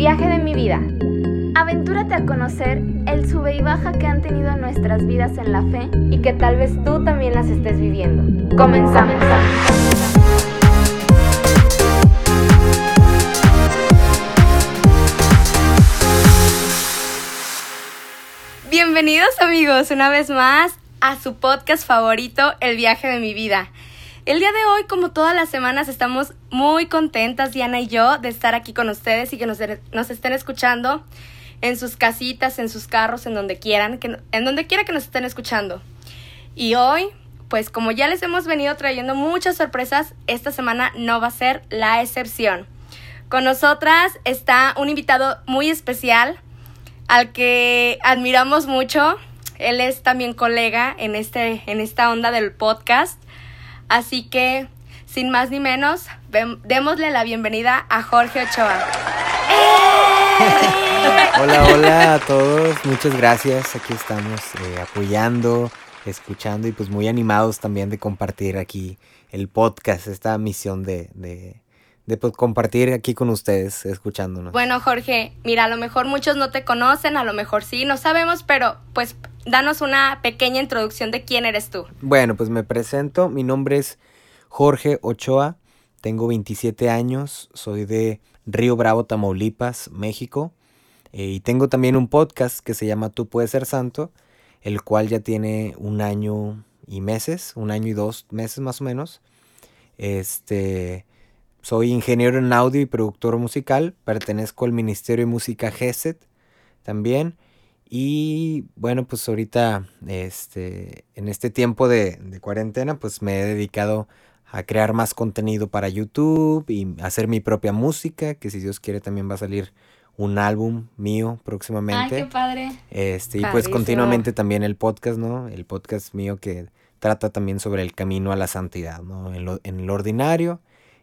viaje de mi vida. Aventúrate a conocer el sube y baja que han tenido nuestras vidas en la fe y que tal vez tú también las estés viviendo. Comenzamos. Bienvenidos amigos una vez más a su podcast favorito, El viaje de mi vida. El día de hoy, como todas las semanas, estamos muy contentas, Diana y yo, de estar aquí con ustedes y que nos, estén escuchando en sus casitas, en sus carros, en donde quieran, que, en donde quiera que nos estén escuchando. Y hoy, pues como ya les hemos venido trayendo muchas sorpresas, esta semana no va a ser la excepción. Con nosotras está un invitado muy especial al que admiramos mucho. Él es también colega en, este, en esta onda del podcast. Así que, sin más ni menos, démosle la bienvenida a Jorge Ochoa. Hola, hola a todos, muchas gracias. Aquí estamos eh, apoyando, escuchando y pues muy animados también de compartir aquí el podcast, esta misión de, de, de pues, compartir aquí con ustedes, escuchándonos. Bueno, Jorge, mira, a lo mejor muchos no te conocen, a lo mejor sí, no sabemos, pero pues danos una pequeña introducción de quién eres tú. Bueno, pues me presento, mi nombre es Jorge Ochoa, tengo 27 años, soy de Río Bravo, Tamaulipas, México, eh, y tengo también un podcast que se llama Tú puedes ser santo, el cual ya tiene un año y meses, un año y dos meses más o menos. Este, soy ingeniero en audio y productor musical, pertenezco al Ministerio de Música GESET también. Y bueno, pues ahorita, este, en este tiempo de, de, cuarentena, pues me he dedicado a crear más contenido para YouTube y hacer mi propia música, que si Dios quiere también va a salir un álbum mío próximamente. Ay, qué padre. Este, y pues continuamente también el podcast, ¿no? El podcast mío que trata también sobre el camino a la santidad, ¿no? En lo, en lo ordinario,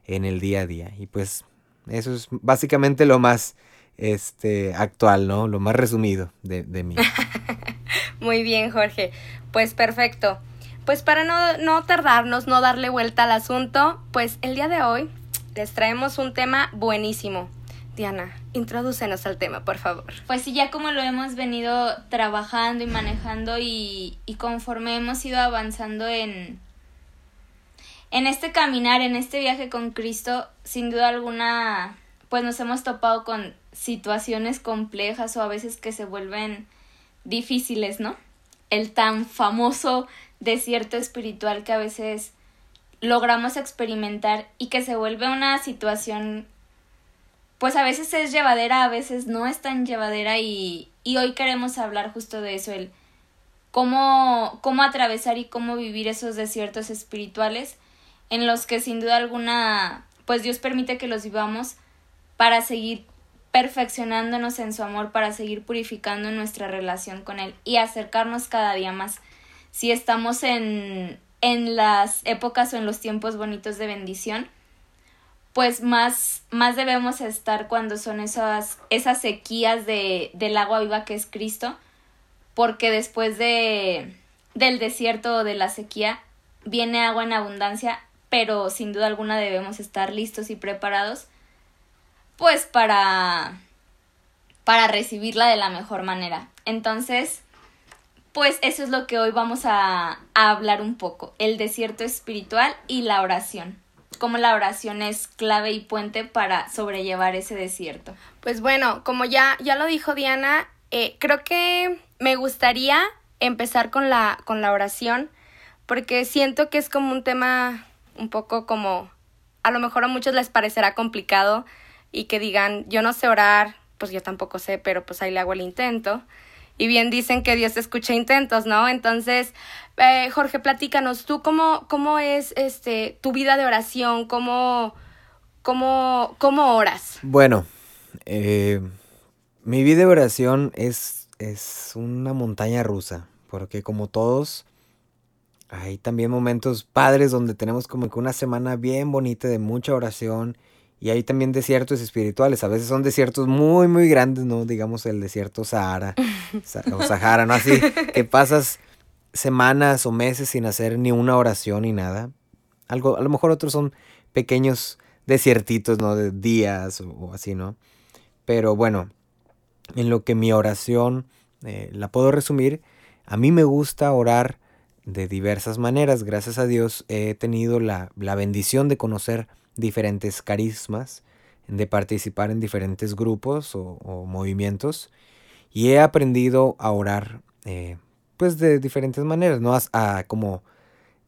en el día a día. Y pues eso es básicamente lo más este, actual, ¿no? Lo más resumido de, de mí. Muy bien, Jorge. Pues perfecto. Pues para no, no tardarnos, no darle vuelta al asunto, pues el día de hoy les traemos un tema buenísimo. Diana, introdúcenos al tema, por favor. Pues sí, ya como lo hemos venido trabajando y manejando y, y conforme hemos ido avanzando en, en este caminar, en este viaje con Cristo, sin duda alguna, pues nos hemos topado con situaciones complejas o a veces que se vuelven difíciles, ¿no? El tan famoso desierto espiritual que a veces logramos experimentar y que se vuelve una situación pues a veces es llevadera, a veces no es tan llevadera y, y hoy queremos hablar justo de eso, el cómo, cómo atravesar y cómo vivir esos desiertos espirituales en los que sin duda alguna pues Dios permite que los vivamos para seguir perfeccionándonos en su amor para seguir purificando nuestra relación con Él y acercarnos cada día más. Si estamos en, en las épocas o en los tiempos bonitos de bendición, pues más, más debemos estar cuando son esas, esas sequías de, del agua viva que es Cristo, porque después de, del desierto o de la sequía viene agua en abundancia, pero sin duda alguna debemos estar listos y preparados pues para para recibirla de la mejor manera. Entonces, pues eso es lo que hoy vamos a, hablar un poco, el desierto espiritual y la oración. Cómo la oración es clave y puente para sobrellevar ese desierto. Pues bueno, como ya, ya lo dijo Diana, eh, creo que me gustaría empezar con la, con la oración, porque siento que es como un tema un poco como, a lo mejor a muchos les parecerá complicado, y que digan, yo no sé orar, pues yo tampoco sé, pero pues ahí le hago el intento. Y bien dicen que Dios escucha intentos, ¿no? Entonces, eh, Jorge, platícanos, ¿tú cómo, cómo es este, tu vida de oración? ¿Cómo, cómo, cómo oras? Bueno, eh, mi vida de oración es, es una montaña rusa, porque como todos, hay también momentos padres donde tenemos como que una semana bien bonita de mucha oración y hay también desiertos espirituales. A veces son desiertos muy, muy grandes, ¿no? Digamos el desierto Sahara o Sahara, ¿no? Así que pasas semanas o meses sin hacer ni una oración ni nada. Algo, a lo mejor otros son pequeños desiertitos, ¿no? De días o, así, ¿no? pero bueno, en lo que mi oración eh, la puedo resumir, a mí me gusta orar de diversas maneras. Gracias a Dios he tenido la, bendición de conocer diferentes carismas, de participar en diferentes grupos o, movimientos y he aprendido a orar eh, pues de diferentes maneras, ¿no? A, como,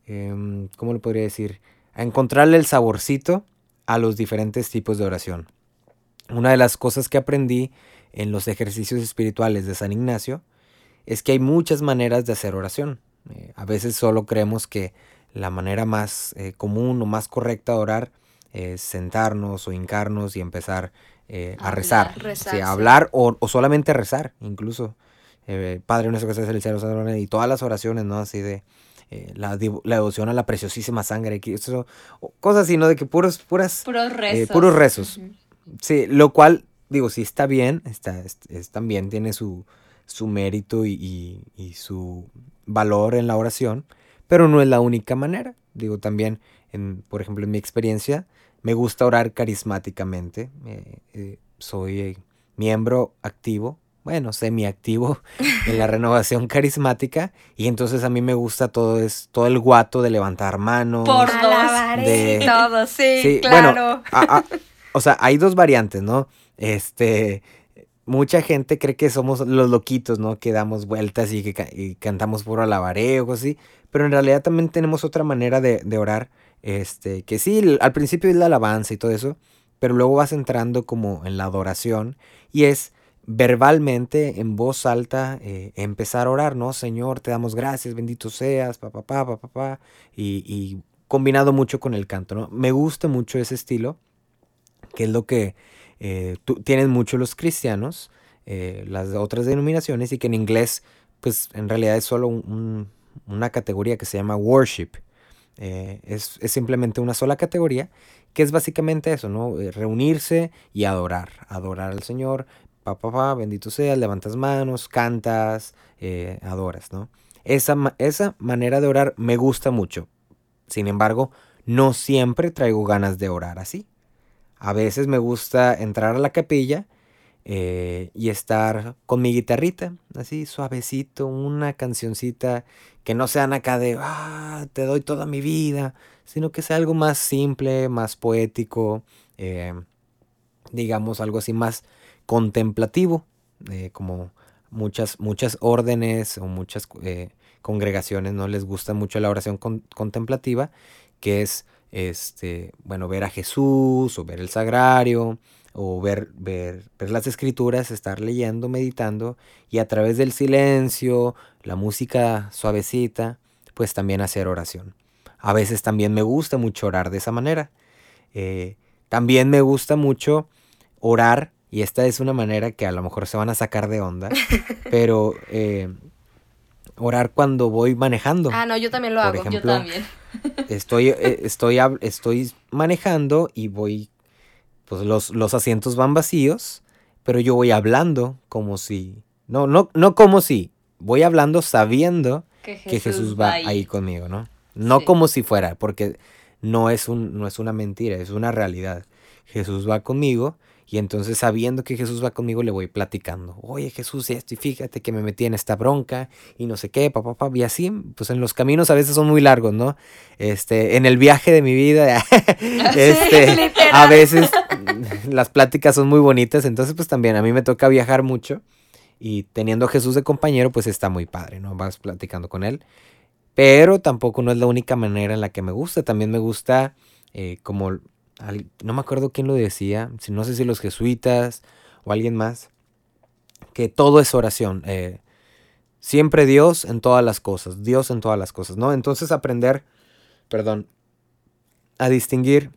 em, ¿cómo le podría decir? A encontrarle el saborcito a los diferentes tipos de oración. Una de las cosas que aprendí en los ejercicios espirituales de San Ignacio es que hay muchas maneras de hacer oración. Eh, a veces solo creemos que la manera más eh, común o más correcta de orar es sentarnos o hincarnos y empezar eh, a rezar. a hablar o, solamente rezar, incluso. Padre nuestro que estás en el cielo, y todas las oraciones, ¿no? Así de la, devoción a la preciosísima sangre, eso, cosas así, ¿no? De que puros, puras, puros rezos. puros rezos. Sí, lo cual, digo, sí está bien, está, también tiene su, su mérito y, su valor en la oración, pero no es la única manera. Digo, también, en, por ejemplo, en mi experiencia, me gusta orar carismáticamente. Eh, eh, soy miembro activo, bueno, semiactivo en la renovación carismática y entonces a mí me gusta todo es todo el guato de levantar manos, por dos, de todo, sí, claro. Bueno, o sea, hay dos variantes, ¿no? Este, mucha gente cree que somos los loquitos, ¿no? Que damos vueltas y que cantamos puro alabareo o así. Pero en realidad también tenemos otra manera de, orar. Este, que sí, al principio es la alabanza y todo eso. Pero luego vas entrando como en la adoración. Y es verbalmente, en voz alta, eh, empezar a orar, ¿no? Señor, te damos gracias, bendito seas, papá, papá, papá, y, y combinado mucho con el canto, ¿no? Me gusta mucho ese estilo, que es lo que eh, tienen mucho los cristianos, eh, las otras denominaciones, y que en inglés, pues en realidad es solo una categoría que se llama worship. Eh, es, simplemente una sola categoría, que es básicamente eso, ¿no? reunirse y adorar, adorar al Señor, papá, pa, bendito seas, levantas manos, cantas, adoras, ¿no? Esa, esa manera de orar me gusta mucho. Sin embargo, no siempre traigo ganas de orar así. A veces me gusta entrar a la capilla eh, y estar con mi guitarrita, así suavecito, una cancioncita que no sean acá de, ah, te doy toda mi vida, sino que sea algo más simple, más poético, eh, digamos algo así más contemplativo, eh, como muchas, muchas órdenes o muchas congregaciones no les gusta mucho la oración contemplativa, que es este, bueno, ver a Jesús o ver el sagrario o ver, ver, ver las escrituras, estar leyendo, meditando y a través del silencio, la música suavecita, pues también hacer oración. A veces también me gusta mucho orar de esa manera. Eh, también me gusta mucho orar, y esta es una manera que a lo mejor se van a sacar de onda, pero eh, orar cuando voy manejando. Ah, no, yo también lo hago. yo también. Estoy, eh, estoy, estoy manejando y voy, pues los, los asientos van vacíos, pero yo voy hablando como si, no, no, no como si, voy hablando sabiendo que Jesús, va, ahí. conmigo, ¿no? No como si fuera, porque no es, un, no es una mentira, es una realidad. Jesús va conmigo y entonces sabiendo que Jesús va conmigo le voy platicando. Oye Jesús, esto y fíjate que me metí en esta bronca y no sé qué, papá, papá. Y así, pues en los caminos a veces son muy largos, ¿no? Este, en el viaje de mi vida, este, a veces las pláticas son muy bonitas. Entonces, pues también a mí me toca viajar mucho y teniendo a Jesús de compañero, pues está muy padre, ¿no? Vas platicando con él. Pero tampoco no es la única manera en la que me gusta. También me gusta eh, como no me acuerdo quién lo decía, no sé si los jesuitas o alguien más, que todo es oración. Eh, siempre Dios en todas las cosas, Dios en todas las cosas, ¿no? Entonces aprender, perdón, a distinguir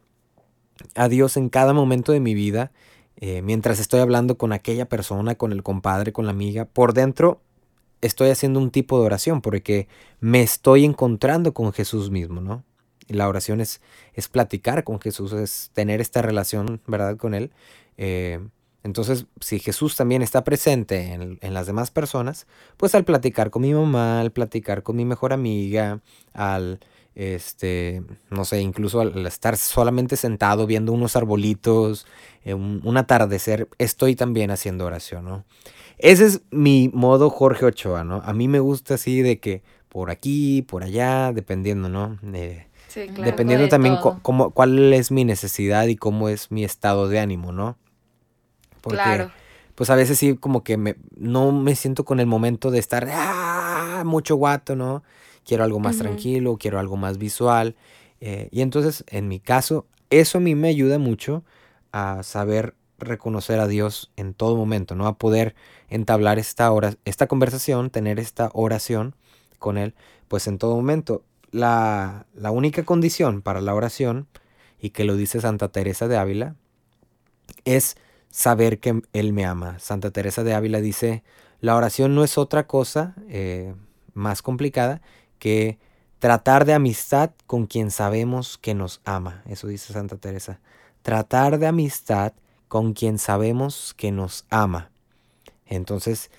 a Dios en cada momento de mi vida, eh, mientras estoy hablando con aquella persona, con el compadre, con la amiga, por dentro estoy haciendo un tipo de oración porque me estoy encontrando con Jesús mismo, ¿no? La oración es, es platicar con Jesús, es tener esta relación, ¿verdad?, con Él. Eh, entonces, si Jesús también está presente en, las demás personas, pues al platicar con mi mamá, al platicar con mi mejor amiga, al este, no sé, incluso al estar solamente sentado viendo unos arbolitos, eh, un, atardecer, estoy también haciendo oración, ¿no? Ese es mi modo Jorge Ochoa, ¿no? A mí me gusta así de que por aquí, por allá, dependiendo, ¿no? Sí, claro. Dependiendo también cómo, cuál es mi necesidad y cómo es mi estado de ánimo, ¿no? Porque, claro. pues a veces sí como que me, no me siento con el momento de estar, ¡ah! Mucho guato, ¿no? quiero algo más tranquilo, quiero algo más visual. Eh, y entonces, en mi caso, eso a mí me ayuda mucho a saber reconocer a Dios en todo momento, ¿no? A poder entablar esta, hora, esta conversación, tener esta oración con Él, pues en todo momento. La, la única condición para la oración, y que lo dice Santa Teresa de Ávila, es saber que Él me ama. Santa Teresa de Ávila dice, la oración no es otra cosa eh, más complicada que tratar de amistad con quien sabemos que nos ama. Eso dice Santa Teresa. Tratar de amistad con quien sabemos que nos ama. Entonces,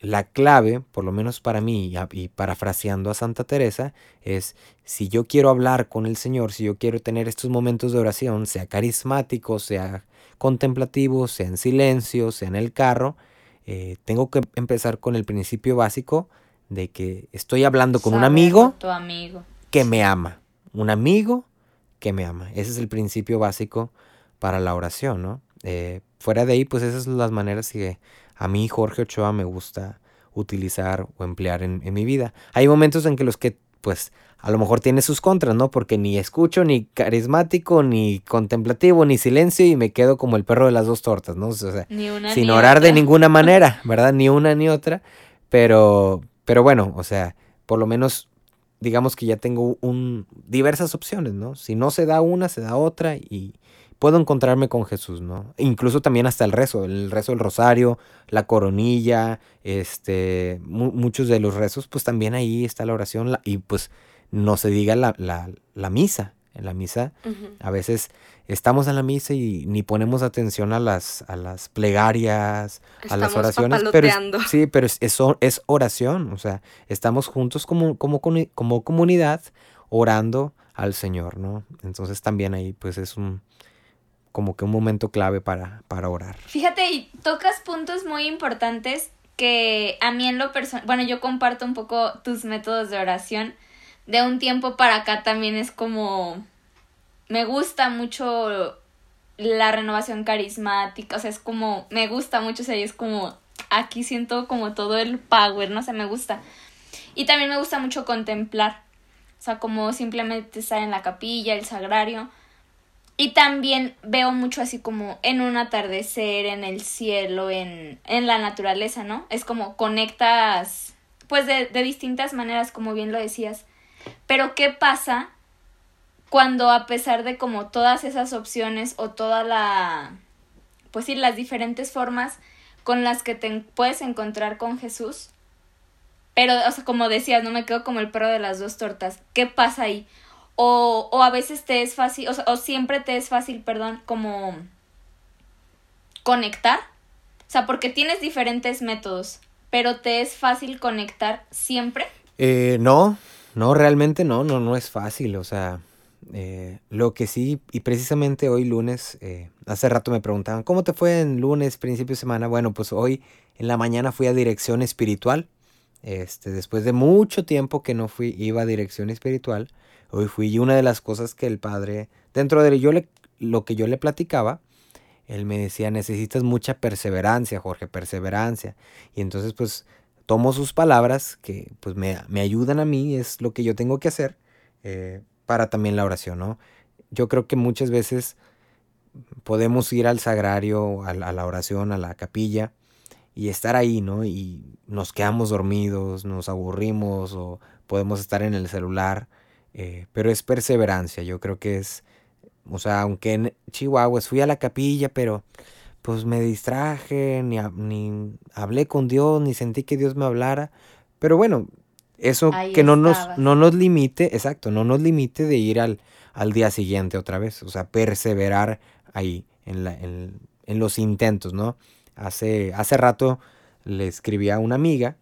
la clave, por lo menos para mí, y parafraseando a Santa Teresa, es si yo quiero hablar con el Señor, si yo quiero tener estos momentos de oración, sea carismático, sea contemplativo, sea en silencio, sea en el carro, eh, tengo que empezar con el principio básico de que estoy hablando con un amigo, amigo que me ama. Un amigo que me ama. Ese es el principio básico para la oración, ¿no? Eh, fuera de ahí, pues esas son las maneras que a mí, Jorge Ochoa, me gusta utilizar o emplear en, mi vida. Hay momentos en que los que, pues, a lo mejor tiene sus contras, ¿no? Porque ni escucho, ni carismático, ni contemplativo, ni silencio, y me quedo como el perro de las dos tortas, ¿no? O sea, sin orar de ninguna manera, ¿verdad? Ni una ni otra. Pero, pero bueno, o sea, por lo menos digamos que ya tengo un, diversas opciones, ¿no? Si no se da una, se da otra y puedo encontrarme con Jesús, ¿no? Incluso también hasta el rezo, el rezo del rosario, la coronilla, este, muchos de los rezos, pues también ahí está la oración y pues no se diga la, la, la misa. En la misa a veces estamos en la misa y ni ponemos atención a las, a las plegarias, a las oraciones. Pero sí, pero es, es, oración. O sea, estamos juntos como, como, como comunidad orando al Señor, ¿no? Entonces también ahí pues es un como que un momento clave para, para orar. Fíjate, y tocas puntos muy importantes que a mí en lo personal, bueno, yo comparto un poco tus métodos de oración. De un tiempo para acá también es como me gusta mucho la renovación carismática, o sea, es como, me gusta mucho, o sea, es como, aquí siento como todo el power, no sé, me gusta. Y también me gusta mucho contemplar, o sea, como simplemente estar en la capilla, el sagrario. Y también veo mucho así como en un atardecer, en el cielo, en, en la naturaleza, ¿no? Es como conectas, pues de, de distintas maneras, como bien lo decías. Pero ¿qué pasa cuando a pesar de como todas esas opciones o toda la, pues sí, las diferentes formas con las que te puedes encontrar con Jesús, pero, o sea, como decías, no me quedo como el perro de las dos tortas, ¿qué pasa ahí? O, o a veces te es fácil, o, o siempre te es fácil, perdón, como conectar, o sea, porque tienes diferentes métodos, pero te es fácil conectar siempre. Eh, no, no, realmente no, no, no es fácil, o sea, eh, lo que sí, y precisamente hoy lunes, eh, hace rato me preguntaban, ¿cómo te fue en lunes, principio de semana? Bueno, pues hoy en la mañana fui a dirección espiritual. Este, después de mucho tiempo que no fui, iba a dirección espiritual, hoy fui y una de las cosas que el padre, dentro de yo le, lo que yo le platicaba, él me decía, necesitas mucha perseverancia, Jorge, perseverancia. Y entonces pues tomo sus palabras que pues me, me ayudan a mí, es lo que yo tengo que hacer. Eh, para también la oración, ¿no? Yo creo que muchas veces podemos ir al sagrario, a la oración, a la capilla y estar ahí, ¿no? Y nos quedamos dormidos, nos aburrimos o podemos estar en el celular, eh, pero es perseverancia, yo creo que es, o sea, aunque en Chihuahua fui a la capilla, pero pues me distraje, ni, ni hablé con Dios, ni sentí que Dios me hablara, pero bueno, eso que no nos, no nos limite, exacto, no nos limite de ir al, al día siguiente otra vez, o sea, perseverar ahí en, la, en, en los intentos, ¿no? Hace, hace rato le escribí a una amiga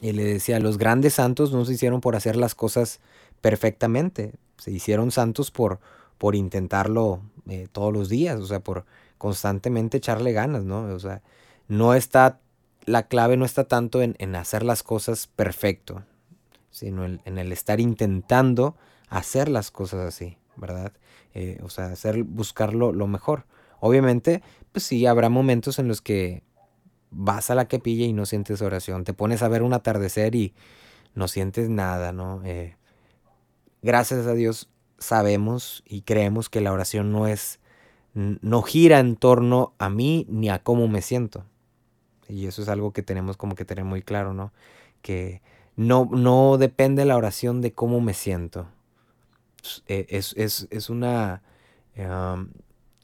y le decía, los grandes santos no se hicieron por hacer las cosas perfectamente. Se hicieron santos por, por intentarlo eh, todos los días, o sea, por constantemente echarle ganas, ¿no? O sea, no está, la clave no está tanto en, en hacer las cosas perfecto, sino en, el estar intentando hacer las cosas así, ¿verdad? Eh, o sea, hacer, buscarlo lo mejor. Obviamente, pues sí, habrá momentos en los que vas a la capilla y no sientes oración, te pones a ver un atardecer y no sientes nada, ¿no? Eh, gracias a Dios sabemos y creemos que la oración no es, no gira en torno a mí ni a cómo me siento. Y eso es algo que tenemos como que tener muy claro, ¿no? Que no, no depende la oración de cómo me siento. Eh, es, es, es una...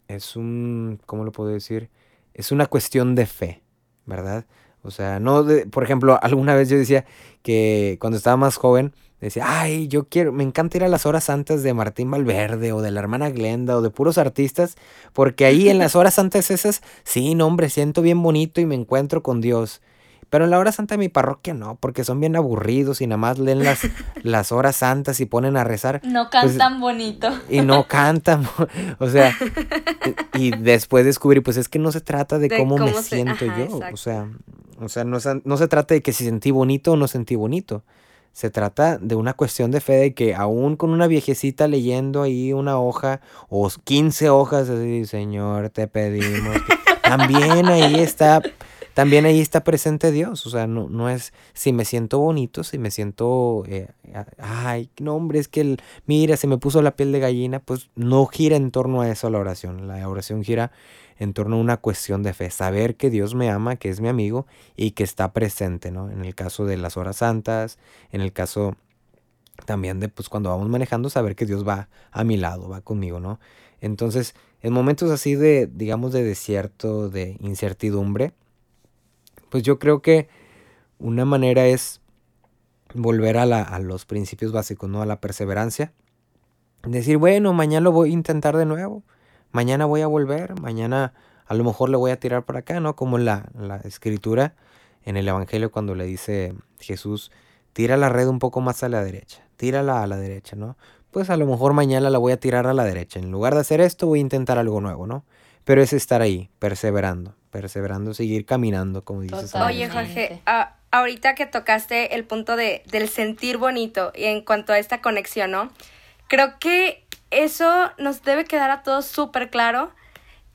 es un... ¿Cómo lo puedo decir? Es una cuestión de fe, ¿verdad? O sea, no, de, por ejemplo, alguna vez yo decía que cuando estaba más joven, decía, ay, yo quiero, me encanta ir a las horas santas de Martín Valverde o de la hermana Glenda o de puros artistas, porque ahí en las horas santas esas, sí, no, hombre, siento bien bonito y me encuentro con Dios. Pero en la hora santa de mi parroquia no, porque son bien aburridos y nada más leen las, las horas santas y ponen a rezar. No pues, cantan bonito. Y no cantan. o sea, y, después descubrí, pues es que no se trata de, cómo, me siento yo. O sea, o sea no, no se trata de que si sentí bonito o no sentí bonito. Se trata de una cuestión de fe de que aún con una viejecita leyendo ahí una hoja o 15 hojas, así, Señor, te pedimos. también ahí está también ahí está presente Dios. O sea, no, no es si me siento bonito, si me siento, eh, ay, no hombre, es que el, mira, se me puso la piel de gallina, pues no gira en torno a eso la oración. La oración gira en torno a una cuestión de fe, saber que Dios me ama, que es mi amigo y que está presente, ¿no? En el caso de las horas santas, en el caso también de pues cuando vamos manejando saber que Dios va a mi lado, va conmigo, ¿no? Entonces, en momentos así de digamos de desierto, de incertidumbre, pues yo creo que una manera es volver a, la, a los principios básicos, ¿no? A la perseverancia. Decir, bueno, mañana lo voy a intentar de nuevo. Mañana voy a volver. Mañana a lo mejor le voy a tirar por acá, ¿no? Como en la, la escritura, en el Evangelio, cuando le dice Jesús, tira la red un poco más a la derecha. Tírala a la derecha, ¿no? Pues a lo mejor mañana la voy a tirar a la derecha. En lugar de hacer esto, voy a intentar algo nuevo, ¿no? Pero es estar ahí, perseverando perseverando, seguir caminando, como dices. Oye, Jorge, ahorita que tocaste el punto de, del sentir bonito y en cuanto a esta conexión, ¿no? Creo que eso nos debe quedar a todos súper claro.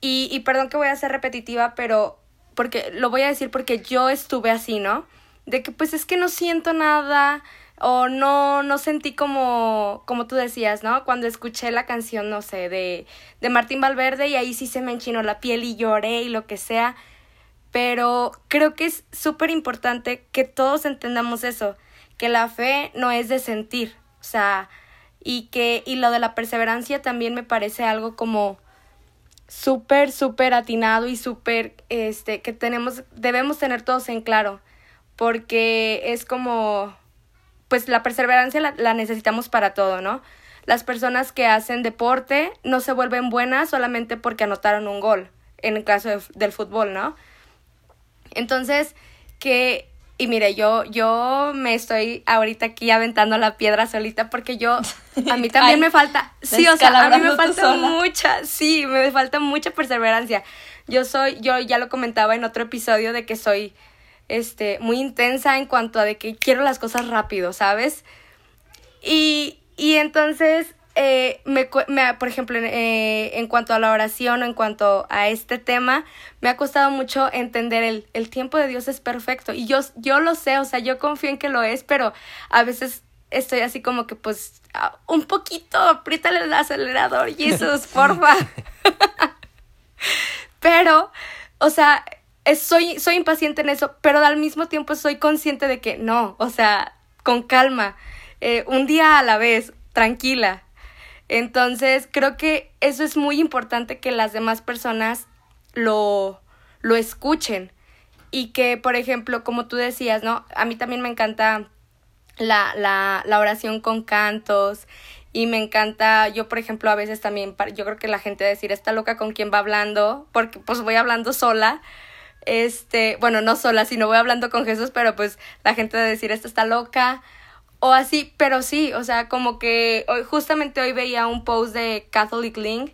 Y, y perdón que voy a ser repetitiva, pero porque lo voy a decir porque yo estuve así, ¿no? De que pues es que no siento nada, o no, no sentí como, como tú decías, ¿no? Cuando escuché la canción, no sé, de, de Martín Valverde y ahí sí se me enchinó la piel y lloré y lo que sea. Pero creo que es súper importante que todos entendamos eso, que la fe no es de sentir, o sea, y que, y lo de la perseverancia también me parece algo como súper, súper atinado y súper, este, que tenemos, debemos tener todos en claro, porque es como, pues la perseverancia la, necesitamos para todo, ¿no? Las personas que hacen deporte no se vuelven buenas solamente porque anotaron un gol, en el caso del fútbol, ¿no? Entonces, que, y mire, yo, yo me estoy ahorita aquí aventando la piedra solita porque yo, a mí también me falta, sí, o sea, a mí me falta mucha, sí, me falta mucha perseverancia. Yo soy, yo ya lo comentaba en otro episodio de que soy este, muy intensa en cuanto a de que quiero las cosas rápido, ¿sabes? Y, y entonces, eh, me, me, por ejemplo, eh, en cuanto a la oración o en cuanto a este tema, me ha costado mucho entender el, el tiempo de Dios es perfecto. Y yo, yo lo sé, o sea, yo confío en que lo es, pero a veces estoy así como que, pues, un poquito, apriétale el acelerador, Jesús, porfa. pero, o sea, soy, soy impaciente en eso, pero al mismo tiempo soy consciente de que no, o sea, con calma, eh, un día a la vez, tranquila. Entonces, creo que eso es muy importante que las demás personas lo, lo escuchen y que, por ejemplo, como tú decías, ¿no? A mí también me encanta la, la, la oración con cantos y me encanta, yo por ejemplo a veces también, yo creo que la gente decir, está loca con quien va hablando, porque pues voy hablando sola, este, bueno, no sola, sino voy hablando con Jesús, pero pues la gente de decir, esta está loca. O así, pero sí, o sea, como que hoy, justamente hoy veía un post de Catholic Link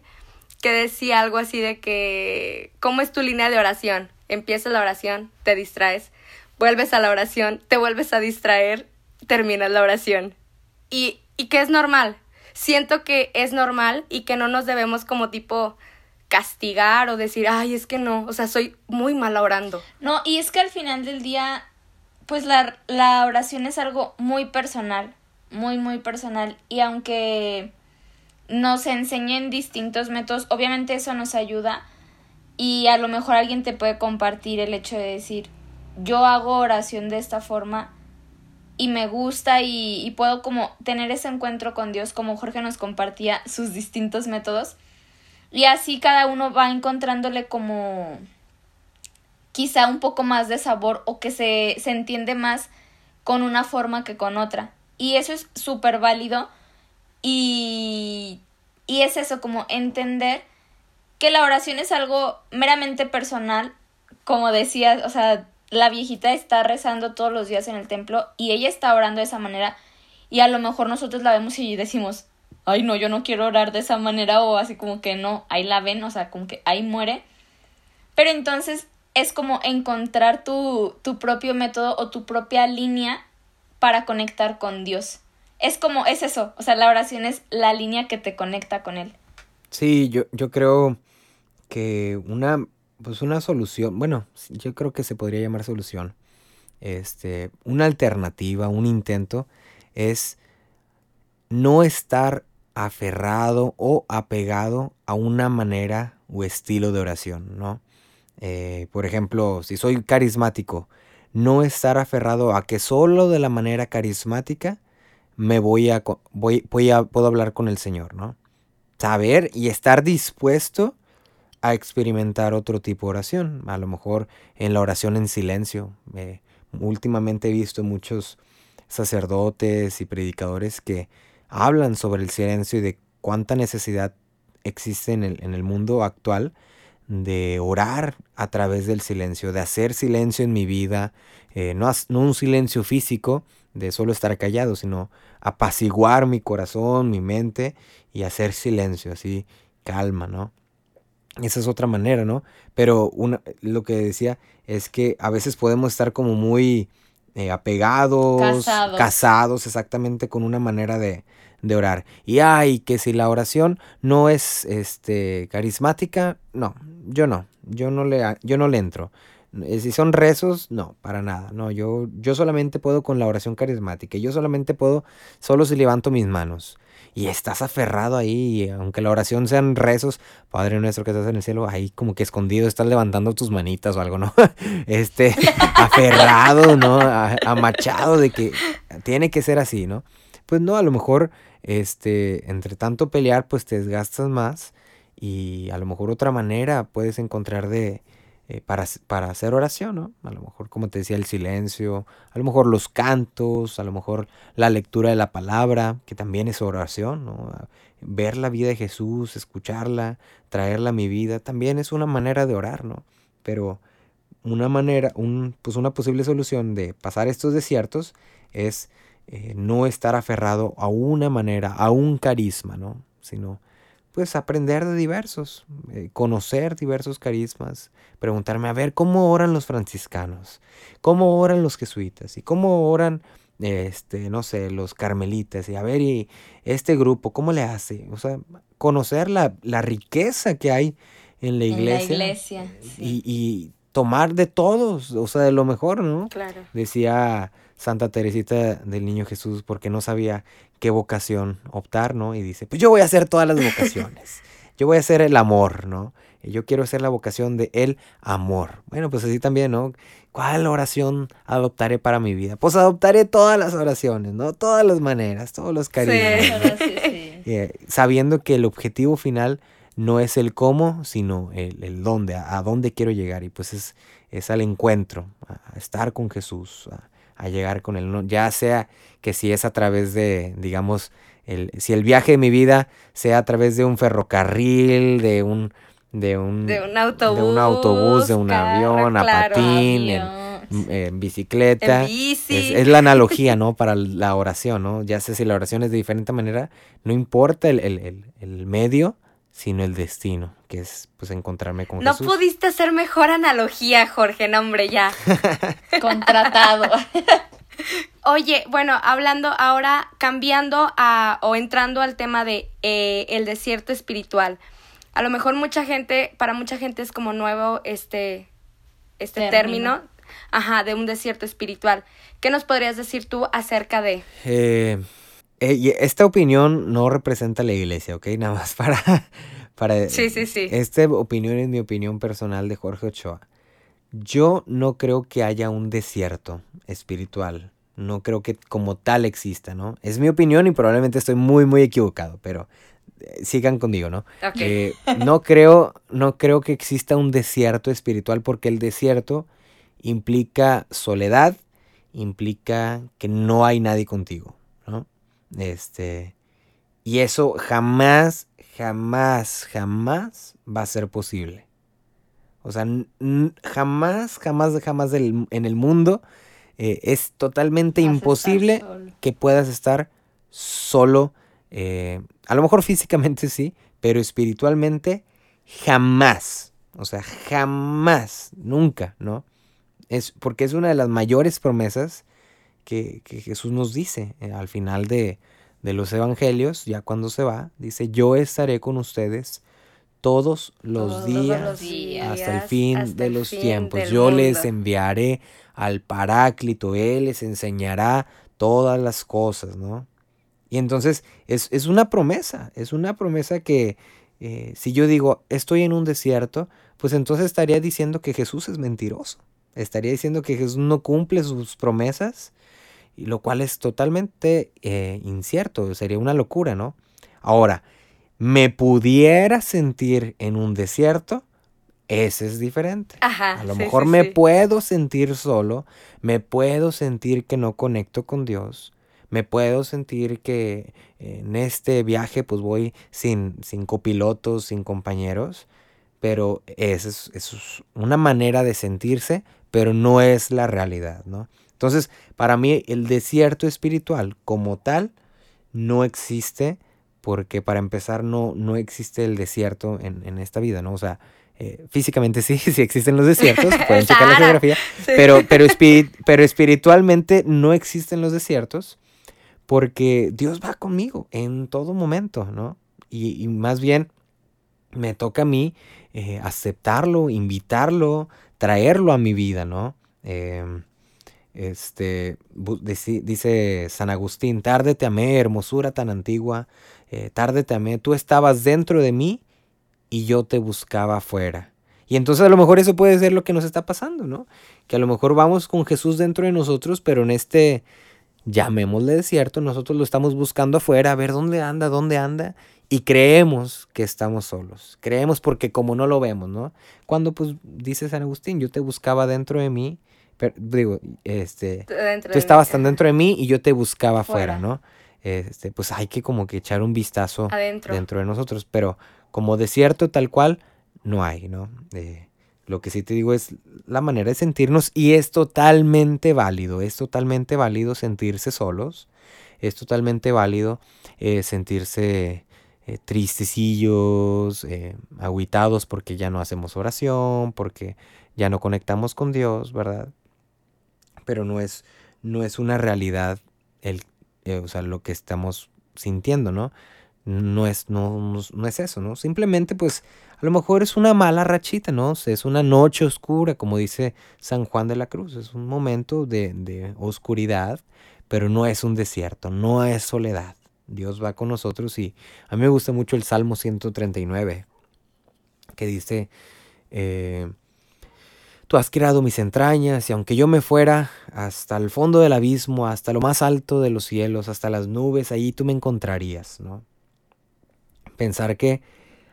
que decía algo así de que, ¿cómo es tu línea de oración? Empiezas la oración, te distraes, vuelves a la oración, te vuelves a distraer, terminas la oración. Y, y que es normal, siento que es normal y que no nos debemos como tipo castigar o decir, ay, es que no, o sea, soy muy mal orando. No, y es que al final del día, pues la, la oración es algo muy personal, muy, muy personal. Y aunque nos enseñen distintos métodos, obviamente eso nos ayuda y a lo mejor alguien te puede compartir el hecho de decir, yo hago oración de esta forma y me gusta y, y, puedo como tener ese encuentro con Dios como Jorge nos compartía sus distintos métodos y así cada uno va encontrándole como quizá un poco más de sabor o que se, se entiende más con una forma que con otra y eso es súper válido y, y es eso como entender que la oración es algo meramente personal como decías o sea la viejita está rezando todos los días en el templo y ella está orando de esa manera y a lo mejor nosotros la vemos y decimos, ay no, yo no quiero orar de esa manera o así como que no, ahí la ven, o sea, como que ahí muere. Pero entonces es como encontrar tu, tu propio método o tu propia línea para conectar con Dios. Es como, es eso, o sea, la oración es la línea que te conecta con Él. Sí, yo, yo creo que una pues una solución, bueno, yo creo que se podría llamar solución. Este, una alternativa, un intento es no estar aferrado o apegado a una manera o estilo de oración, ¿no? Eh, por ejemplo, si soy carismático, no estar aferrado a que solo de la manera carismática me voy a, voy, a, puedo hablar con el Señor, ¿no? Saber y estar dispuesto a experimentar otro tipo de oración, a lo mejor en la oración en silencio. últimamente he visto muchos sacerdotes y predicadores que hablan sobre el silencio y de cuánta necesidad existe en el, en el mundo actual de orar a través del silencio, de hacer silencio en mi vida, eh, no, no un silencio físico de solo estar callado, sino apaciguar mi corazón, mi mente y hacer silencio, así calma, ¿no? Esa es otra manera, ¿no? Pero una, lo que decía es que a veces podemos estar como muy eh, apegados, casados. exactamente con una manera de, de, orar. Y ay, que si la oración no es este carismática, no, yo no, yo no le, yo no le entro. Eh, si son rezos, no, para nada. No, yo, yo solamente puedo con la oración carismática. Yo solamente puedo solo si levanto mis manos y estás aferrado ahí, aunque la oración sean rezos, Padre nuestro que estás en el cielo, ahí como que escondido estás levantando tus manitas o algo, ¿no? Este, aferrado, ¿no? Amachado de que tiene que ser así, ¿no? Pues no, a lo mejor, este, entre tanto pelear, pues te desgastas más y a lo mejor otra manera puedes encontrar de, eh, para, para, hacer oración, ¿no? A lo mejor, como te decía, el silencio, a lo mejor los cantos, a lo mejor la lectura de la palabra, que también es oración, ¿no? Ver la vida de Jesús, escucharla, traerla a mi vida, también es una manera de orar, ¿no? Pero una manera, un, pues una posible solución de pasar estos desiertos es eh, no estar aferrado a una manera, a un carisma, ¿no? Sino pues aprender de diversos, eh, conocer diversos carismas, preguntarme, a ver, ¿cómo oran los franciscanos? ¿Cómo oran los jesuitas? ¿Y cómo oran, este, no sé, los carmelitas? Y a ver, ¿y este grupo cómo le hace? O sea, conocer la, la riqueza que hay en la iglesia. En la iglesia. Y, y tomar de todos, o sea, de lo mejor, ¿no? Claro. Decía Santa Teresita del Niño Jesús porque no sabía qué vocación optar, ¿no? Y dice, pues yo voy a hacer todas las vocaciones. Yo voy a hacer el amor, ¿no? Yo quiero hacer la vocación de el amor. Bueno, pues así también, ¿no? ¿Cuál oración adoptaré para mi vida? Pues adoptaré todas las oraciones, ¿no? Todas las maneras, todos los cariños. Sí, sí, eh, sabiendo que el objetivo final no es el cómo, sino el, el dónde, a, dónde quiero llegar. Y pues es, es al encuentro, a estar con Jesús, a, a llegar con él, ya sea que si es a través de, digamos, el, si el viaje de mi vida sea a través de un ferrocarril, de un, de un, de un autobús, de un, autobús, de un avión, a patín, en bicicleta. En bici. Es, es, la analogía, ¿no? Para la oración, ¿no? Ya sé si la oración es de diferente manera, no importa el, el, el, el medio, sino el destino, que es pues encontrarme con no Jesús. No pudiste hacer mejor analogía, Jorge, no hombre, ya. Contratado. Oye, bueno, hablando ahora, cambiando a, o entrando al tema de eh, el desierto espiritual. A lo mejor mucha gente, para mucha gente es como nuevo este, este término. término ajá, de un desierto espiritual. ¿Qué nos podrías decir tú acerca de? Eh, eh, esta opinión no representa la iglesia, ¿ok? Nada más para... para sí, sí, sí. Esta opinión es mi opinión personal de Jorge Ochoa. Yo no creo que haya un desierto espiritual. No creo que como tal exista, ¿no? Es mi opinión y probablemente estoy muy, muy equivocado, pero eh, sigan conmigo, ¿no? Okay. Eh, no creo, no creo que exista un desierto espiritual porque el desierto implica soledad, implica que no hay nadie contigo. Este, y eso jamás, jamás, jamás va a ser posible. O sea, jamás, jamás, jamás del, en el mundo eh, es totalmente imposible que puedas estar solo. Eh, a lo mejor físicamente sí, pero espiritualmente jamás. O sea, jamás, nunca, ¿no? Es porque es una de las mayores promesas que, que Jesús nos dice eh, al final de, de los evangelios, ya cuando se va, dice, yo estaré con ustedes todos los, Todos días, los días, hasta el fin hasta de el los fin tiempos. Yo les enviaré al Paráclito, Él les enseñará todas las cosas, ¿no? Y entonces es, es una promesa, es una promesa que eh, si yo digo estoy en un desierto, pues entonces estaría diciendo que Jesús es mentiroso. Estaría diciendo que Jesús no cumple sus promesas, y lo cual es totalmente eh, incierto, sería una locura, ¿no? Ahora, me pudiera sentir en un desierto, ese es diferente. Ajá. A lo sí, mejor sí, me sí. puedo sentir solo, me puedo sentir que no conecto con Dios, me puedo sentir que en este viaje pues voy sin, sin copilotos, sin compañeros, pero esa es, eso es una manera de sentirse, pero no es la realidad, ¿no? Entonces, para mí el desierto espiritual como tal no existe porque para empezar no, no existe el desierto en, en esta vida, ¿no? O sea, eh, físicamente sí, sí existen los desiertos, pueden checar la geografía, Sí. pero, pero, pero espiritualmente no existen los desiertos porque Dios va conmigo en todo momento, ¿no? Y, y más bien me toca a mí eh, aceptarlo, invitarlo, traerlo a mi vida, ¿no? Em, este, dice San Agustín, tarde te amé, hermosura tan antigua, eh, tarde te amé, tú estabas dentro de mí y yo te buscaba afuera. Y entonces a lo mejor eso puede ser lo que nos está pasando, ¿no? Que a lo mejor vamos con Jesús dentro de nosotros, pero en este, llamémosle desierto, nosotros lo estamos buscando afuera, a ver dónde anda, dónde anda, y creemos que estamos solos. Creemos porque como no lo vemos, ¿no? Cuando pues dice San Agustín, yo te buscaba dentro de mí, pero, digo, este, Dentro tú estabas tan dentro de mí y yo te buscaba afuera, Fuera. ¿no? Este, pues hay que como que echar un vistazo Adentro. dentro de nosotros, pero como desierto tal cual, no hay, ¿no? Eh, lo que sí te digo es la manera de sentirnos y es totalmente válido, es totalmente válido sentirse solos, es totalmente válido eh, sentirse eh, tristecillos, eh, agüitados porque ya no hacemos oración, porque ya no conectamos con Dios, ¿verdad? Pero no es, no es una realidad el, eh, o sea, lo que estamos sintiendo, ¿no? No es, no, no, es eso, ¿no? Simplemente, pues, a lo mejor es una mala rachita, ¿no? Es una noche oscura, como dice San Juan de la Cruz. Es un momento de, de oscuridad, pero no es un desierto, no es soledad. Dios va con nosotros y a mí me gusta mucho el Salmo 139, que dice, eh, Tú has creado mis entrañas y aunque yo me fuera hasta el fondo del abismo, hasta lo más alto de los cielos, hasta las nubes, allí tú me encontrarías, ¿no? Pensar que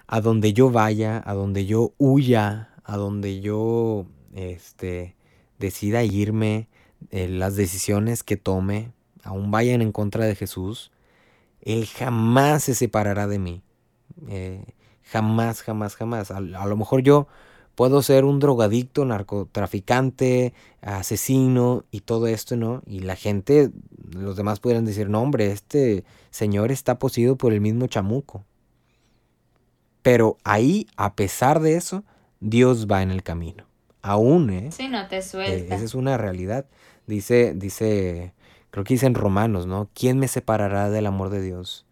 a donde yo vaya, a donde yo huya, a donde yo este, decida irme, eh, las decisiones que tome, aún vayan en contra de Jesús, Él jamás se separará de mí. Eh, jamás, jamás, jamás. A, a lo mejor yo puedo ser un drogadicto, narcotraficante, asesino y todo esto, ¿no? Y la gente, los demás pudieran decir, no, hombre, este señor está poseído por el mismo chamuco. Pero ahí, a pesar de eso, Dios va en el camino. Aún, ¿eh? Sí, no te Eh, suelta. esa es una realidad. Dice, dice, creo que dice en Romanos, ¿no? ¿Quién me separará del amor de Dios?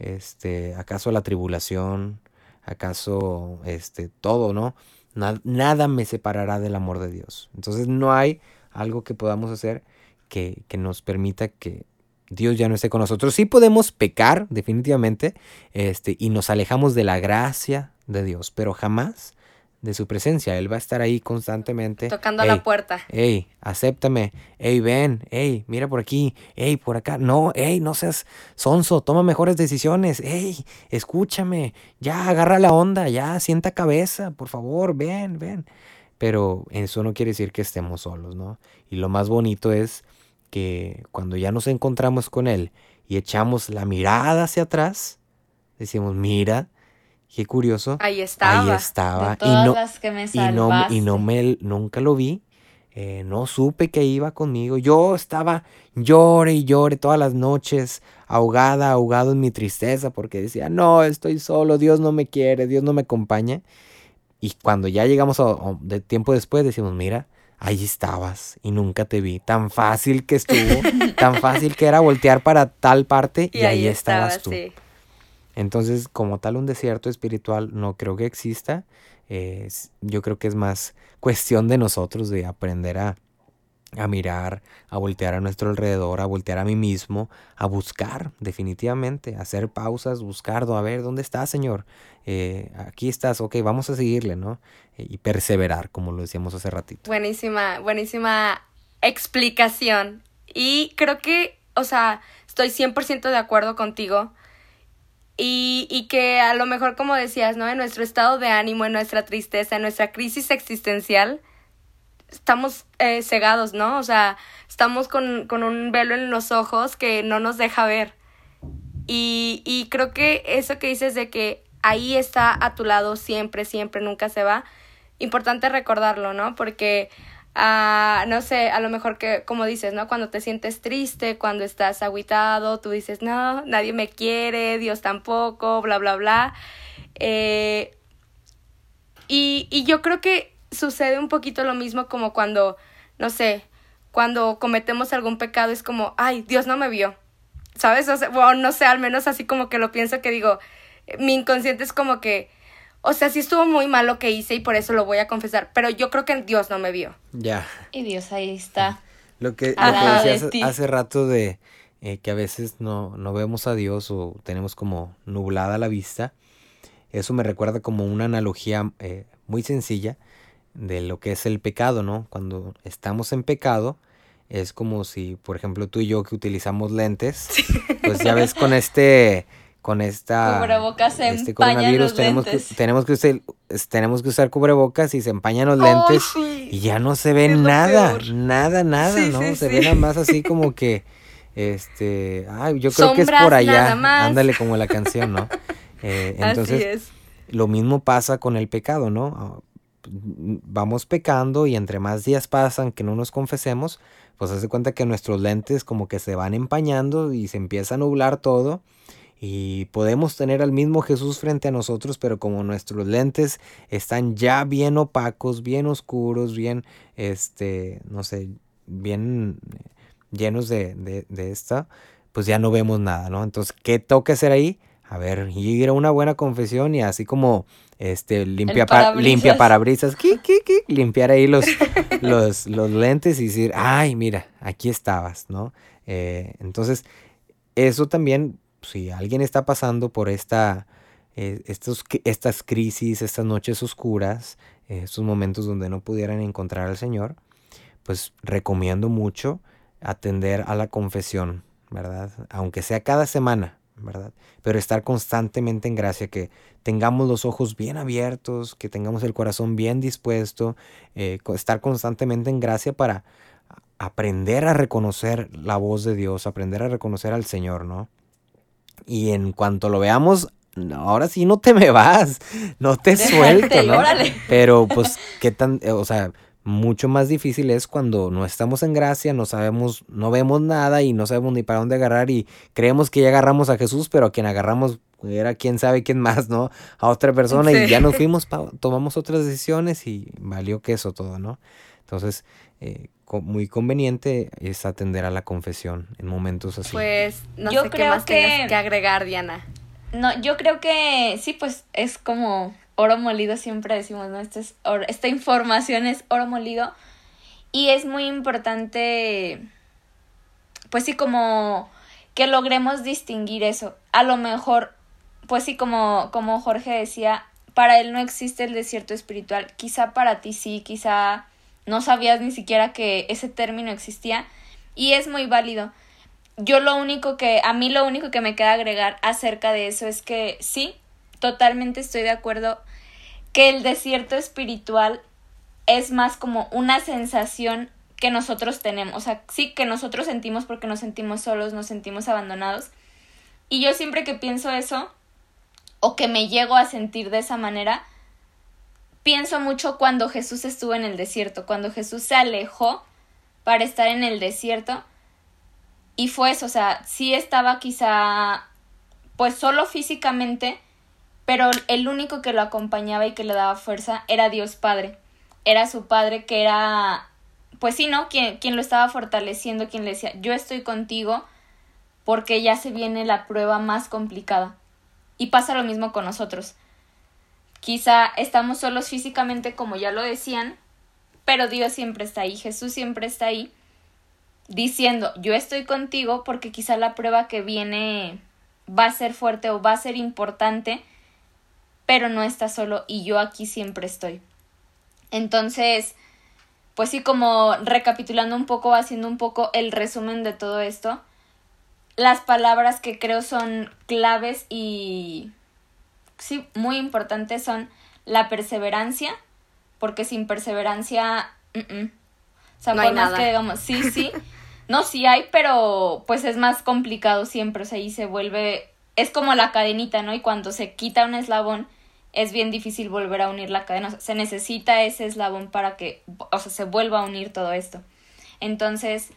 Este, ¿acaso la tribulación? ¿Acaso este todo, no? Na- nada me separará del amor de Dios. Entonces no hay algo que podamos hacer que, que nos permita que Dios ya no esté con nosotros. Sí podemos pecar, definitivamente, este, y nos alejamos de la gracia de Dios, pero jamás de su presencia. Él va a estar ahí constantemente. Tocando a Ey, la puerta. Ey, acéptame. Ey, ven. Ey, mira por aquí. Ey, por acá. No, ey, no seas sonso. Toma mejores decisiones. Ey, escúchame. Ya, agarra la onda. Ya, sienta cabeza. Por favor, ven, ven. Pero eso no quiere decir que estemos solos, ¿no? Y lo más bonito es que cuando ya nos encontramos con Él y echamos la mirada hacia atrás, decimos, mira, qué curioso. Ahí estaba. Ahí estaba. de todas y no, las que me y no, salvaste. y no me, nunca lo vi. eh, no supe que iba conmigo. Yo estaba llore y llore todas las noches, ahogada, ahogado en mi tristeza, porque decía, no, estoy solo, Dios no me quiere, Dios no me acompaña. Y cuando ya llegamos a, a- de tiempo después, decimos, mira, ahí estabas y nunca te vi. Tan fácil que estuvo, tan fácil que era voltear para tal parte y, Y ahí, ahí estaba, estabas tú. sí. Entonces, como tal, un desierto espiritual no creo que exista. Yo creo que es más cuestión de nosotros de aprender a, a mirar, a voltear a nuestro alrededor, a voltear a mí mismo, a buscar, definitivamente, a hacer pausas, buscar, a ver, ¿dónde estás, Señor? Eh, aquí estás, ok, vamos a seguirle, ¿no? Eh, y perseverar, como lo decíamos hace ratito. Buenísima, buenísima explicación. Y creo que, o sea, estoy 100% de acuerdo contigo. Y, y que a lo mejor, como decías, ¿no? En nuestro estado de ánimo, en nuestra tristeza, en nuestra crisis existencial, estamos eh, cegados, ¿no? O sea, estamos con, con un velo en los ojos que no nos deja ver. Y, y creo que eso que dices de que ahí está a tu lado siempre, siempre, nunca se va, importante recordarlo, ¿no? Porque, ah, no sé, a lo mejor que, como dices, ¿no? Cuando te sientes triste, cuando estás agüitado, tú dices, no, nadie me quiere, Dios tampoco, bla, bla, bla. Eh, y, y yo creo que sucede un poquito lo mismo como cuando, no sé, cuando cometemos algún pecado es como, ay, Dios no me vio. ¿Sabes? O bueno, no sé, al menos así como que lo pienso que digo, mi inconsciente es como que, o sea, sí estuvo muy mal lo que hice y por eso lo voy a confesar, pero yo creo que Dios no me vio. Ya. Y Dios ahí está. Lo que, lo que Ajá, decía de hace, ti. hace rato de eh, que a veces no, no vemos a Dios o tenemos como nublada la vista, eso me recuerda como una analogía eh, muy sencilla de lo que es el pecado, ¿no? Cuando estamos en pecado, es como si, por ejemplo, tú y yo que utilizamos lentes, pues ya ves con este, con esta, Cubrebocas se este coronavirus, los tenemos lentes. que, tenemos que usar, tenemos que usar cubrebocas y se empañan los lentes. Y ya no se ve nada, nada, nada, Sí, ¿no? sí, se ve nada más así como que, este, ay, yo creo que es por allá, ándale como la canción, ¿no? Eh, entonces, así es. lo mismo pasa con el pecado, ¿no? Ah, Vamos pecando y entre más días pasan que no nos confesemos, pues hace cuenta que nuestros lentes como que se van empañando y se empieza a nublar todo y podemos tener al mismo Jesús frente a nosotros, pero como nuestros lentes están ya bien opacos, bien oscuros, bien, este, no sé, bien llenos de, de, de esta, pues ya no vemos nada, ¿no? Entonces, ¿qué toca hacer ahí? A ver, ir a una buena confesión y así como este limpia, pa- parabrisas. limpia parabrisas, limpiar ahí los, los, los lentes y decir, ay, mira, aquí estabas, ¿no? Eh, entonces, eso también, si alguien está pasando por esta, eh, estos, estas crisis, estas noches oscuras, eh, estos momentos donde no pudieran encontrar al Señor, pues recomiendo mucho atender a la confesión, ¿verdad? Aunque sea cada semana, ¿verdad? Pero estar constantemente en gracia, que tengamos los ojos bien abiertos, que tengamos el corazón bien dispuesto, eh, estar constantemente en gracia para aprender a reconocer la voz de Dios, aprender a reconocer al Señor, ¿no? Y en cuanto lo veamos, ahora sí no te me vas, no te suelto, ¿no? Pero pues, ¿qué tan, o sea, mucho más difícil es cuando no estamos en gracia, no sabemos, no vemos nada y no sabemos ni para dónde agarrar y creemos que ya agarramos a Jesús, pero a quien agarramos era quién sabe quién más, ¿no? A otra persona y ya nos fuimos, tomamos otras decisiones y valió queso todo, ¿no? Entonces, eh, muy conveniente es atender a la confesión en momentos así. Pues no yo sé creo qué más que... que agregar, Diana. No, yo creo que sí, pues es como oro molido, siempre decimos, ¿no? Esto es esta información es oro molido y es muy importante, pues sí, como que logremos distinguir eso. A lo mejor, pues sí, como, como Jorge decía, para él no existe el desierto espiritual, quizá para ti sí, quizá no sabías ni siquiera que ese término existía y es muy válido. Yo lo único que, a mí lo único que me queda agregar acerca de eso es que sí, totalmente estoy de acuerdo que el desierto espiritual es más como una sensación que nosotros tenemos, o sea, sí que nosotros sentimos porque nos sentimos solos, nos sentimos abandonados. Y yo siempre que pienso eso, o que me llego a sentir de esa manera, pienso mucho cuando Jesús estuvo en el desierto, cuando Jesús se alejó para estar en el desierto. Y fue eso, o sea, sí estaba quizá pues solo físicamente, pero el único que lo acompañaba y que le daba fuerza era Dios Padre. Era su padre que era, pues sí, ¿no? Quien, quien lo estaba fortaleciendo, quien le decía, yo estoy contigo porque ya se viene la prueba más complicada. Y pasa lo mismo con nosotros. Quizá estamos solos físicamente, como ya lo decían, pero Dios siempre está ahí, Jesús siempre está ahí, diciendo, yo estoy contigo porque quizá la prueba que viene va a ser fuerte o va a ser importante, pero no está solo y yo aquí siempre estoy. Entonces, pues sí, como recapitulando un poco, haciendo un poco el resumen de todo esto, las palabras que creo son claves y sí, muy importantes son la perseverancia, porque sin perseverancia, o sea, no hay nada. que digamos, sí, sí, no, sí hay, pero pues es más complicado siempre, o sea, y se vuelve, es como la cadenita, ¿no? Y cuando se quita un eslabón, es bien difícil volver a unir la cadena, o sea, se necesita ese eslabón para que, o sea, se vuelva a unir todo esto. Entonces,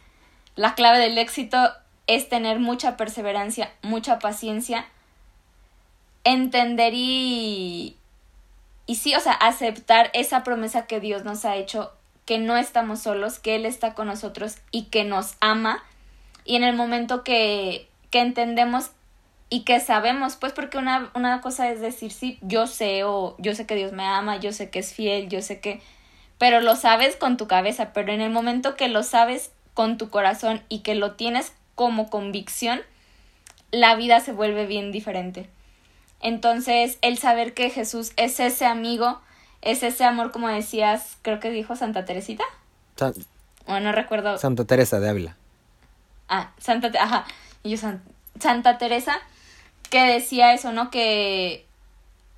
la clave del éxito es tener mucha perseverancia, mucha paciencia entender y, y sí, o sea, aceptar esa promesa que Dios nos ha hecho, que no estamos solos, que Él está con nosotros y que nos ama. Y en el momento que, que entendemos y que sabemos, pues porque una, una cosa es decir, sí, yo sé o yo sé que Dios me ama, yo sé que es fiel, yo sé que... Pero lo sabes con tu cabeza, pero en el momento que lo sabes con tu corazón y que lo tienes como convicción, la vida se vuelve bien diferente. Entonces, el saber que Jesús es ese amigo, es ese amor, como decías, creo que dijo Santa Teresita. o no recuerdo. Santa Teresa de Ávila. Ah, Santa, ajá, y yo Santa Teresa, que decía eso, ¿no? Que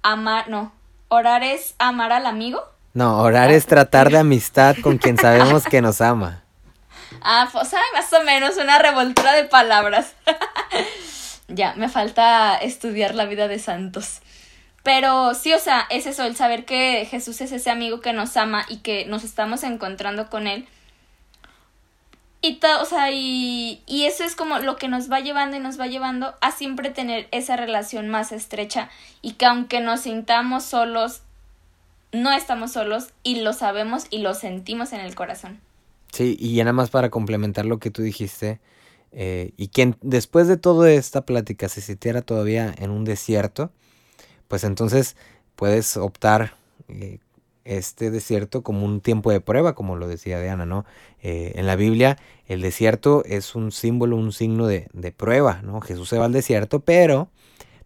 amar, no, orar es amar al amigo. No, orar es tratar de amistad con quien sabemos que nos ama. Ah, pues, más o menos una revoltura de palabras. ya, me falta estudiar la vida de santos. Pero sí, o sea, es eso, el saber que Jesús es ese amigo que nos ama y que nos estamos encontrando con él. Y o sea, y, y eso es como lo que nos va llevando y nos va llevando a siempre tener esa relación más estrecha y que aunque nos sintamos solos, no estamos solos y lo sabemos y lo sentimos en el corazón. Sí, y nada más para complementar lo que tú dijiste, eh, y quien después de toda esta plática se sintiera todavía en un desierto, pues entonces puedes optar eh, este desierto como un tiempo de prueba, como lo decía Diana, ¿no? Eh, en la Biblia el desierto es un símbolo, un signo de, prueba, ¿no? Jesús se va al desierto, pero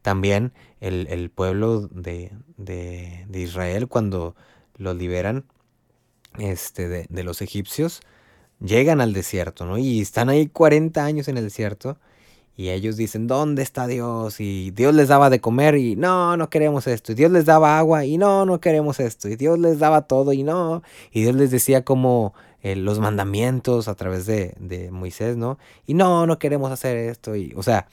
también el, pueblo de, de, Israel cuando los liberan este, de, de los egipcios, llegan al desierto, ¿no? Y están ahí 40 años en el desierto. Y ellos dicen, ¿dónde está Dios? Y Dios les daba de comer y no, no queremos esto. Y Dios les daba agua y no, no queremos esto. Y Dios les daba todo y no. Y Dios les decía como eh, los mandamientos a través de, de, Moisés, ¿no? Y no, no queremos hacer esto. Y, o sea,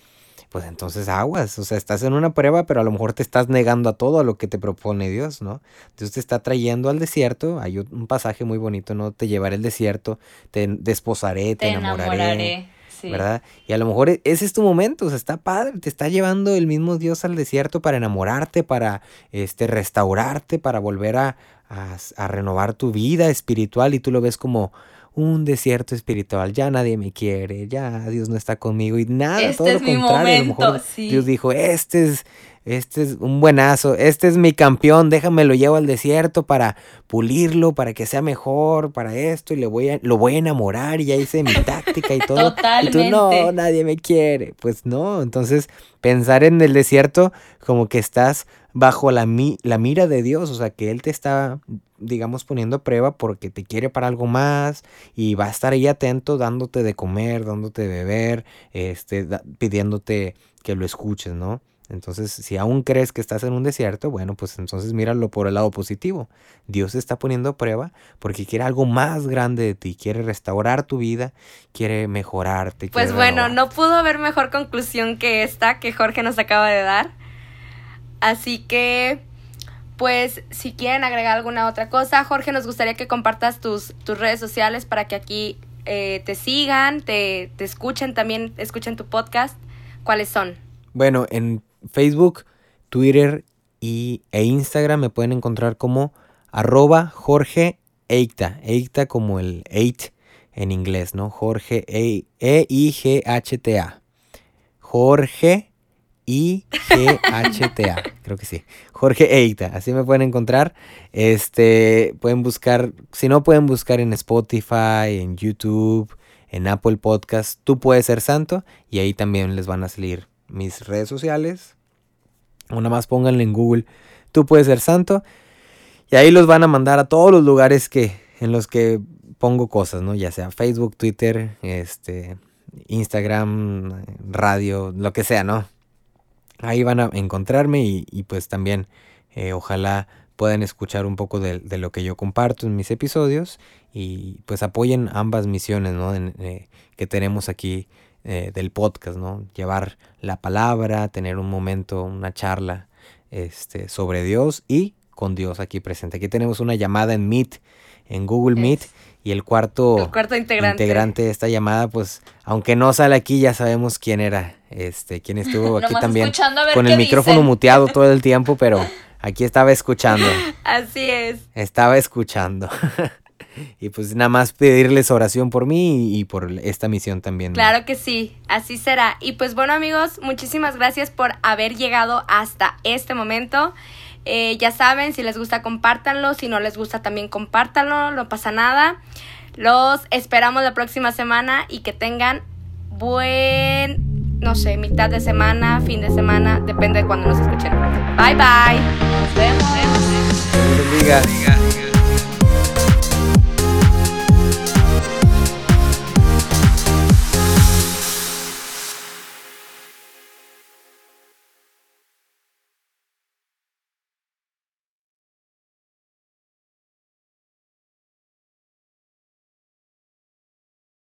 pues entonces aguas, o sea, estás en una prueba, pero a lo mejor te estás negando a todo a lo que te propone Dios, ¿no? Dios te está trayendo al desierto, hay un pasaje muy bonito, ¿no? Te llevaré al desierto, te desposaré, te, enamoraré. ¿verdad? Y a lo mejor e, ese es tu momento, o sea, está padre, te está llevando el mismo Dios al desierto para enamorarte, para este, restaurarte, para volver a, a, renovar tu vida espiritual y tú lo ves como un desierto espiritual, ya nadie me quiere, ya Dios no está conmigo y nada, este todo lo contrario, a lo mejor Dios dijo, este es este es un buenazo, este es mi campeón, déjame lo llevo al desierto para pulirlo, para que sea mejor, para esto, y le voy a, lo voy a enamorar, y ya hice mi táctica y todo. Totalmente. Y tú, no, nadie me quiere. Pues no, entonces pensar en el desierto como que estás bajo la, la mira de Dios, o sea, que Él te está, digamos, poniendo a prueba porque te quiere para algo más y va a estar ahí atento dándote de comer, dándote de beber, este, pidiéndote que lo escuches, ¿no? Entonces, si aún crees que estás en un desierto, bueno, pues entonces míralo por el lado positivo. Dios te está poniendo a prueba porque quiere algo más grande de ti, quiere restaurar tu vida, quiere mejorarte. Pues bueno, no pudo haber mejor conclusión que esta que Jorge nos acaba de dar. Así que, pues, si quieren agregar alguna otra cosa, Jorge, nos gustaría que compartas tus, tus redes sociales para que aquí eh, te sigan, te, te escuchen también, escuchen tu podcast. ¿Cuáles son? Bueno, en Facebook, Twitter y, e Instagram me pueden encontrar como arroba Jorge Eicta. Eicta como el eight en inglés, ¿no? Jorge E-I-G-H-T-A. Jorge I-G-H-T-A. Creo que sí. Jorge Eicta. Así me pueden encontrar. Este, pueden buscar, si no pueden buscar en Spotify, en YouTube, en Apple Podcast, tú puedes ser santo y ahí también les van a salir mis redes sociales. Una más pónganle en Google, tú puedes ser santo. Y ahí los van a mandar a todos los lugares que, en los que pongo cosas, ¿no? Ya sea Facebook, Twitter, este, Instagram, radio, lo que sea, ¿no? Ahí van a encontrarme y, pues también eh, ojalá puedan escuchar un poco de, lo que yo comparto en mis episodios y pues apoyen ambas misiones, ¿no? Eh, que tenemos aquí eh, del podcast, ¿no? Llevar la palabra, tener un momento, una charla este, sobre Dios y con Dios aquí presente. Aquí tenemos una llamada en Meet, en Google Meet. Y el cuarto, cuarto integrante. de esta llamada, pues, aunque no sale aquí, ya sabemos quién era, este, quién estuvo aquí también. Con el micrófono muteado todo el tiempo, pero aquí estaba escuchando. Así es. Estaba escuchando. y pues nada más pedirles oración por mí y, por esta misión también. Claro que sí, así será. Y pues bueno amigos, muchísimas gracias por haber llegado hasta este momento. Eh, ya saben, si les gusta compártanlo, si no les gusta también compártanlo, no pasa nada. Los esperamos la próxima semana y que tengan buen, no sé, mitad de semana, fin de semana, depende de cuando nos escuchen. Bye bye. Nos vemos. Dios bendiga.